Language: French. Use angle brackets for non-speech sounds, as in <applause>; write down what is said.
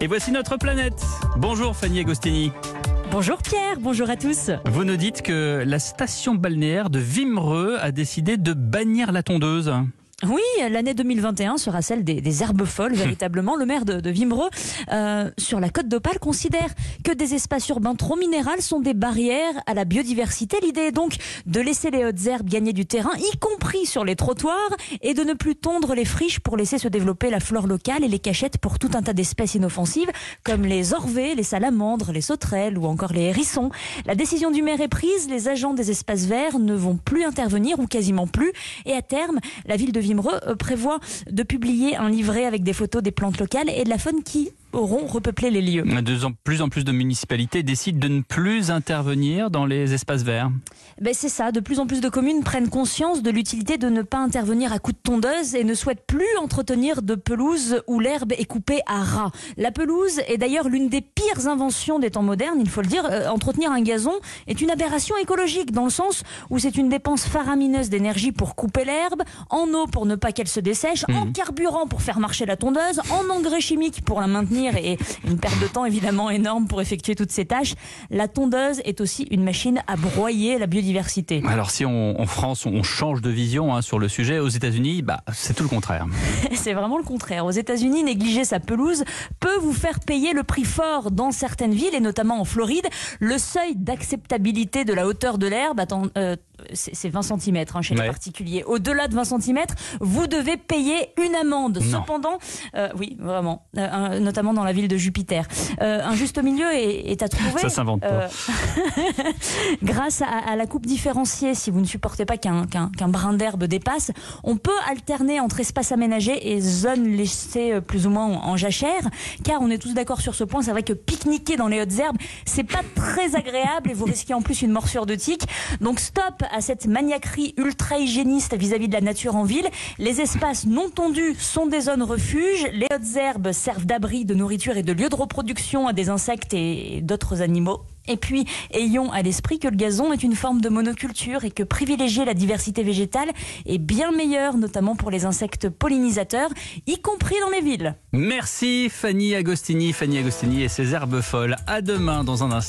Et voici notre planète. Bonjour Fanny Agostini. Bonjour Pierre, bonjour à tous. Vous nous dites que la station balnéaire de Vimereux a décidé de bannir la tondeuse. Oui, l'année 2021 sera celle des, herbes folles, véritablement. Le maire de, de Vimereux, euh, sur la côte d'Opale, considère que des espaces urbains trop minérales sont des barrières à la biodiversité. L'idée est donc de laisser les hautes herbes gagner du terrain, y compris sur les trottoirs, et de ne plus tondre les friches pour laisser se développer la flore locale et les cachettes pour tout un tas d'espèces inoffensives, comme les orvées, les salamandres, les sauterelles ou encore les hérissons. La décision du maire est prise, les agents des espaces verts ne vont plus intervenir, ou quasiment plus, et à terme, la ville de Vimereux euh, prévoit de publier un livret avec des photos des plantes locales et de la faune qui auront repeuplé les lieux. De plus en plus de municipalités décident de ne plus intervenir dans les espaces verts. Ben c'est ça, de plus en plus de communes prennent conscience de l'utilité de ne pas intervenir à coups de tondeuse et ne souhaitent plus entretenir de pelouse où l'herbe est coupée à ras. La pelouse est d'ailleurs l'une des pires inventions des temps modernes, il faut le dire. Euh, entretenir un gazon est une aberration écologique dans le sens où c'est une dépense faramineuse d'énergie pour couper l'herbe, en eau pour ne pas qu'elle se dessèche, en mmh. carburant pour faire marcher la tondeuse, en engrais chimiques pour la maintenir et une perte de temps évidemment énorme pour effectuer toutes ces tâches. La tondeuse est aussi une machine à broyer la biodiversité. Alors si on, en France on change de vision hein, sur le sujet, aux États-Unis, bah, c'est tout le contraire. <laughs> c'est vraiment le contraire. Aux États-Unis, négliger sa pelouse peut vous faire payer le prix fort dans certaines villes et notamment en Floride. Le seuil d'acceptabilité de la hauteur de l'herbe, euh, c'est 20 cm hein, chez les particuliers. Au-delà de 20 cm, vous devez payer une amende. Cependant, euh, oui, vraiment, euh, notamment dans la ville de Jupiter. Euh, un juste milieu est, à trouver. <laughs> Ça s'invente pas. <laughs> grâce à, la coupe différenciée, si vous ne supportez pas qu'un brin d'herbe dépasse, on peut alterner entre espace aménagé et zone laissée plus ou moins en, jachère. Car on est tous d'accord sur ce point, c'est vrai que pique-niquer dans les hautes herbes, c'est pas très agréable et vous risquez en plus une morsure de tique. Donc stop à cette maniaquerie ultra hygiéniste vis-à-vis de la nature en ville. Les espaces non tondus sont des zones refuges. Les hautes herbes servent d'abri, de nourriture et de lieu de reproduction à des insectes et d'autres animaux. Et puis, ayons à l'esprit que le gazon est une forme de monoculture et que privilégier la diversité végétale est bien meilleur, notamment pour les insectes pollinisateurs, y compris dans les villes. Merci Fanny Agostini, Fanny Agostini et ses herbes folles. À demain dans un instant.